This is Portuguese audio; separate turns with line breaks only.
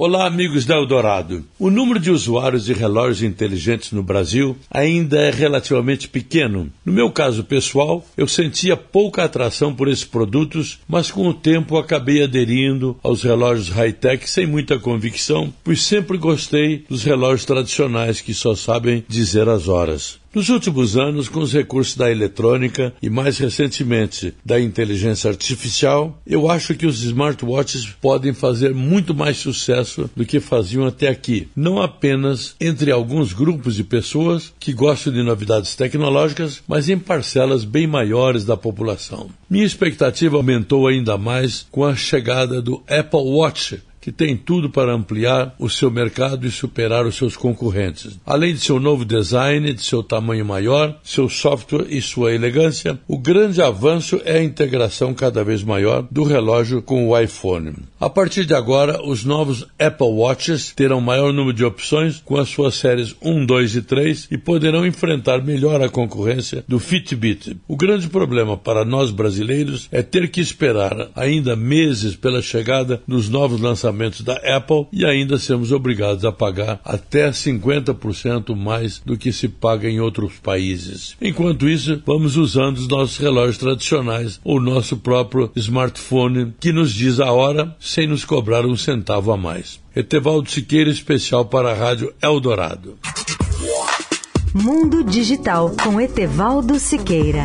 Olá, amigos da Eldorado. O número de usuários de relógios inteligentes no Brasil ainda é relativamente pequeno. No meu caso pessoal, eu sentia pouca atração por esses produtos, mas com o tempo acabei aderindo aos relógios high-tech sem muita convicção, pois sempre gostei dos relógios tradicionais que só sabem dizer as horas. Nos últimos anos, com os recursos da eletrônica e mais recentemente da inteligência artificial, eu acho que os smartwatches podem fazer muito mais sucesso do que faziam até aqui, não apenas entre alguns grupos de pessoas que gostam de novidades tecnológicas, mas em parcelas bem maiores da população. Minha expectativa aumentou ainda mais com a chegada do Apple Watch, que tem tudo para ampliar o seu mercado e superar os seus concorrentes. Além de seu novo design, de seu tamanho maior, seu software e sua elegância, o grande avanço é a integração cada vez maior do relógio com o iPhone. A partir de agora, os novos Apple Watches terão maior número de opções com as suas séries 1, 2 e 3 e poderão enfrentar melhor a concorrência do Fitbit. O grande problema para nós brasileiros é ter que esperar ainda meses pela chegada dos novos lançamentos da Apple e ainda sermos obrigados a pagar até 50% mais do que se paga em outros países. Enquanto isso, vamos usando os nossos relógios tradicionais ou nosso próprio smartphone que nos diz a hora sem nos cobrar um centavo a mais. Etevaldo Siqueira, especial para a Rádio Eldorado.
Mundo Digital com Etevaldo Siqueira.